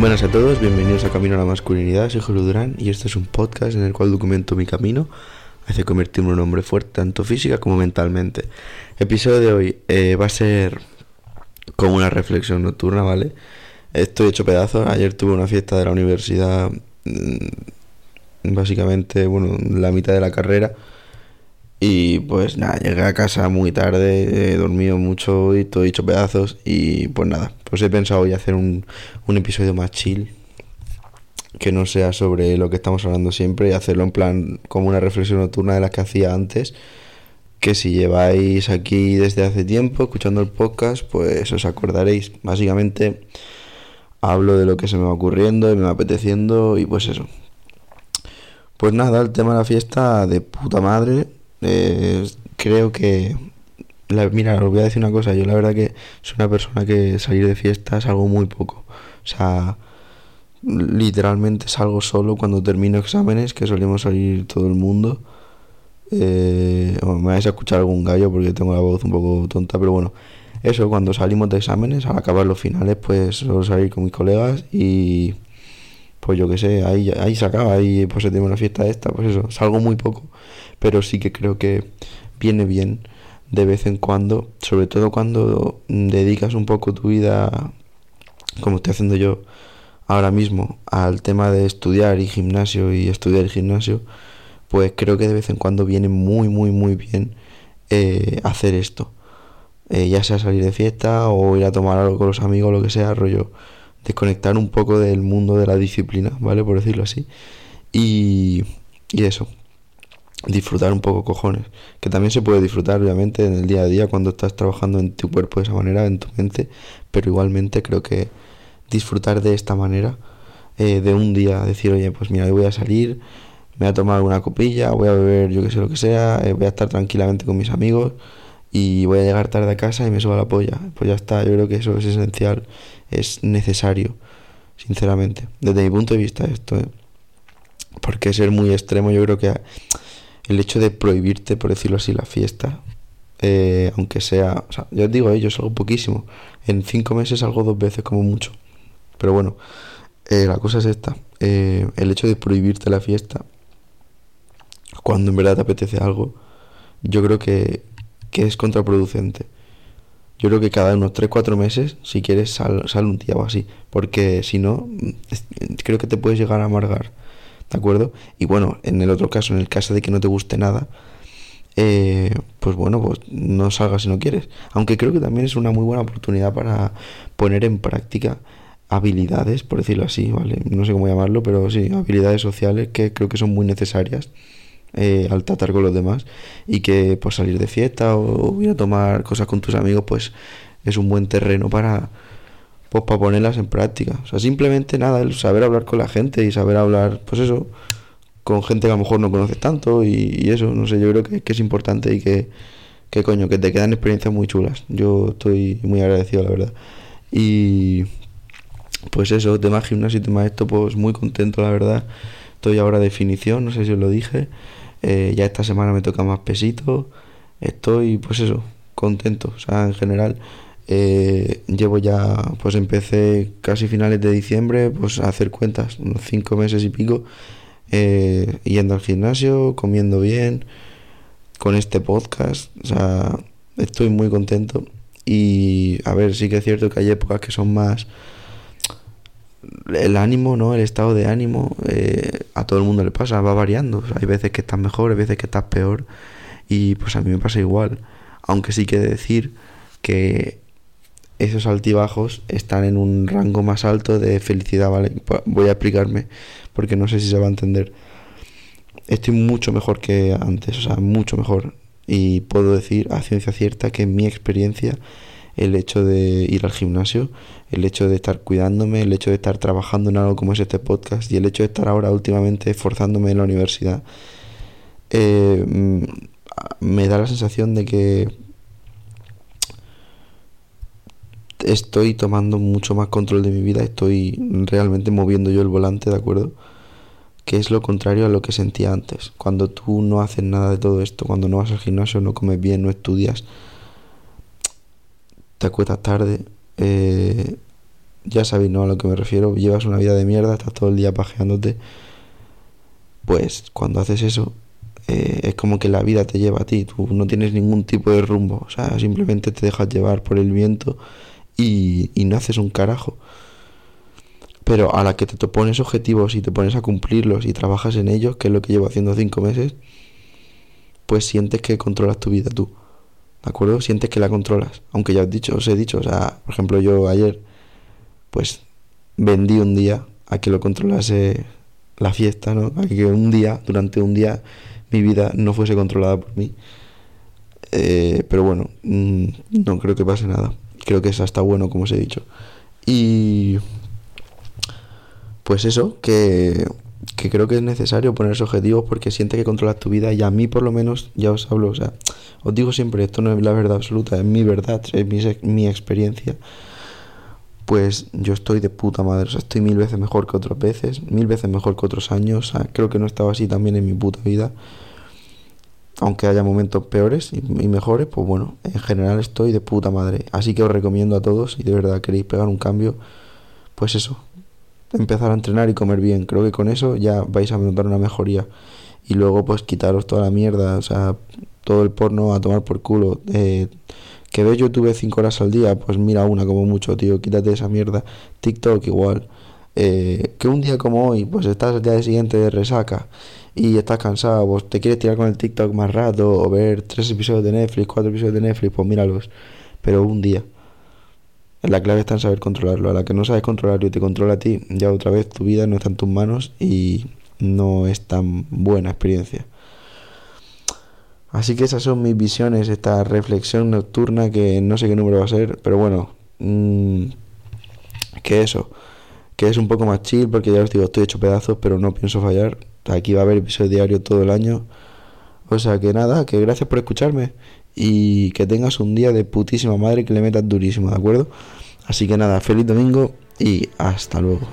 Buenas a todos, bienvenidos a Camino a la Masculinidad, soy Julio Durán y este es un podcast en el cual documento mi camino hacia convertirme en un hombre fuerte tanto física como mentalmente. El episodio de hoy eh, va a ser como una reflexión nocturna, ¿vale? Estoy hecho pedazos, ayer tuve una fiesta de la universidad, mm, básicamente, bueno, la mitad de la carrera. Y pues nada, llegué a casa muy tarde, he dormido mucho y todo hecho pedazos. Y pues nada, pues he pensado hoy hacer un, un episodio más chill, que no sea sobre lo que estamos hablando siempre y hacerlo en plan como una reflexión nocturna de las que hacía antes. Que si lleváis aquí desde hace tiempo escuchando el podcast, pues os acordaréis. Básicamente hablo de lo que se me va ocurriendo y me va apeteciendo y pues eso. Pues nada, el tema de la fiesta de puta madre. Eh, creo que... Mira, os voy a decir una cosa. Yo la verdad que soy una persona que salir de fiesta es algo muy poco. O sea, literalmente salgo solo cuando termino exámenes, que solemos salir todo el mundo. Eh, me vais a escuchar algún gallo porque tengo la voz un poco tonta, pero bueno, eso, cuando salimos de exámenes, al acabar los finales, pues suelo salir con mis colegas y pues yo qué sé, ahí, ahí se acaba, ahí pues se tiene una fiesta esta, pues eso, salgo muy poco, pero sí que creo que viene bien de vez en cuando, sobre todo cuando dedicas un poco tu vida, como estoy haciendo yo ahora mismo, al tema de estudiar y gimnasio y estudiar y gimnasio, pues creo que de vez en cuando viene muy, muy, muy bien eh, hacer esto. Eh, ya sea salir de fiesta o ir a tomar algo con los amigos, lo que sea, rollo, desconectar un poco del mundo de la disciplina, ¿vale? Por decirlo así. Y, y eso, disfrutar un poco cojones. Que también se puede disfrutar, obviamente, en el día a día cuando estás trabajando en tu cuerpo de esa manera, en tu mente, pero igualmente creo que disfrutar de esta manera, eh, de un día, decir, oye, pues mira, hoy voy a salir, me voy a tomar una copilla, voy a beber yo que sé lo que sea, eh, voy a estar tranquilamente con mis amigos y voy a llegar tarde a casa y me subo a la polla. Pues ya está, yo creo que eso es esencial, es necesario, sinceramente, desde mi punto de vista esto, ¿eh? porque ser muy extremo yo creo que el hecho de prohibirte, por decirlo así, la fiesta, eh, aunque sea, o sea, yo os digo, eh, yo salgo poquísimo, en cinco meses salgo dos veces como mucho, pero bueno, eh, la cosa es esta, el hecho de prohibirte la fiesta, cuando en verdad te apetece algo, yo creo que que es contraproducente. Yo creo que cada unos 3-4 meses, si quieres, sal, sal un día o así. Porque si no, creo que te puedes llegar a amargar. ¿De acuerdo? Y bueno, en el otro caso, en el caso de que no te guste nada, eh, pues bueno, pues no salgas si no quieres. Aunque creo que también es una muy buena oportunidad para poner en práctica habilidades, por decirlo así, ¿vale? No sé cómo llamarlo, pero sí, habilidades sociales que creo que son muy necesarias eh, al tratar con los demás y que pues salir de fiesta o ir a tomar cosas con tus amigos pues es un buen terreno para pues para ponerlas en práctica. O sea simplemente nada el saber hablar con la gente y saber hablar pues eso con gente que a lo mejor no conoces tanto y, eso no sé yo creo que, es importante y que que coño que te quedan experiencias muy chulas. Yo estoy muy agradecido la verdad. Y pues eso tema gimnasio y tema esto pues muy contento la verdad. Estoy ahora definición no sé si os lo dije eh, ya esta semana me toca más pesito. Estoy, pues eso, contento. O sea, en general, eh, llevo ya, pues empecé casi finales de diciembre, pues a hacer cuentas, unos cinco meses y pico, eh, yendo al gimnasio, comiendo bien, con este podcast. O sea, estoy muy contento. Y a ver, sí que es cierto que hay épocas que son más el ánimo, ¿no? El estado de ánimo eh, a todo el mundo le pasa, va variando. hay veces que estás mejor, hay veces que estás peor. Y pues a mí me pasa igual. Aunque sí que decir que esos altibajos están en un rango más alto de felicidad, ¿vale? Voy a explicarme porque no sé si se va a entender. Estoy mucho mejor que antes, o sea, mucho mejor. Y puedo decir a ciencia cierta que en mi experiencia el hecho de ir al gimnasio, el hecho de estar cuidándome, el hecho de estar trabajando en algo como es este podcast y el hecho de estar ahora últimamente esforzándome en la universidad, eh, mm, me da la sensación de que estoy tomando mucho más control de mi vida, estoy realmente moviendo yo el volante, ¿de acuerdo? Que es lo contrario a lo que sentía antes. Cuando tú no haces nada de todo esto, cuando no vas al gimnasio, no comes bien, no estudias, te acuestas tarde, eh, ya sabéis, ¿no? A lo que me refiero. Llevas una vida de mierda, estás todo el día pajeándote. Pues cuando haces eso, eh, es como que la vida te lleva a ti. Tú no tienes ningún tipo de rumbo. O sea, simplemente te dejas llevar por el viento y, y no haces un carajo. Pero a la que te pones objetivos y te pones a cumplirlos y trabajas en ellos, que es lo que llevo haciendo cinco meses, pues sientes que controlas tu vida tú. ¿De acuerdo? Sientes que la controlas. Aunque ya os, dicho, os he dicho, o sea, por ejemplo, yo ayer, pues vendí un día a que lo controlase la fiesta, ¿no? A que un día, durante un día, mi vida no fuese controlada por mí. Eh, pero bueno, mm, no creo que pase nada. Creo que es hasta bueno, como os he dicho. Y pues eso, que, creo que es necesario ponerse objetivos porque sientes que controlas tu vida y a mí por lo menos, ya os hablo, o sea, os digo siempre, esto no es la verdad absoluta, es mi verdad, es mi, mi experiencia. Pues yo estoy de puta madre, o sea, estoy mil veces mejor que otras veces, mil veces mejor que otros años, o sea, creo que no estaba así también en mi puta vida. Aunque haya momentos peores y, y mejores, pues bueno, en general estoy de puta madre. Así que os recomiendo a todos, si de verdad queréis pegar un cambio, pues eso, empezar a entrenar y comer bien. Creo que con eso ya vais a notar una mejoría. Y luego pues quitaros toda la mierda, o sea, todo el porno a tomar por culo. Eh, que ves YouTube 5 horas al día, pues mira una como mucho, tío, quítate esa mierda. TikTok igual. Eh, que un día como hoy, pues estás el día siguiente de resaca y estás cansado, pues te quieres tirar con el TikTok más rato o ver tres episodios de Netflix, cuatro episodios de Netflix, pues míralos. Pero un día. La clave está en saber controlarlo. A la que no sabes controlarlo y te controla a ti, ya otra vez tu vida no está en tus manos y no es tan buena experiencia. Así que esas son mis visiones, esta reflexión nocturna que no sé qué número va a ser, pero bueno, mm, que eso, que es un poco más chill porque ya os digo, estoy hecho pedazos, pero no pienso fallar. Aquí va a haber episodio diario todo el año. O sea que nada, que gracias por escucharme y que tengas un día de putísima madre que le metas durísimo, ¿de acuerdo? Así que nada, feliz domingo y hasta luego.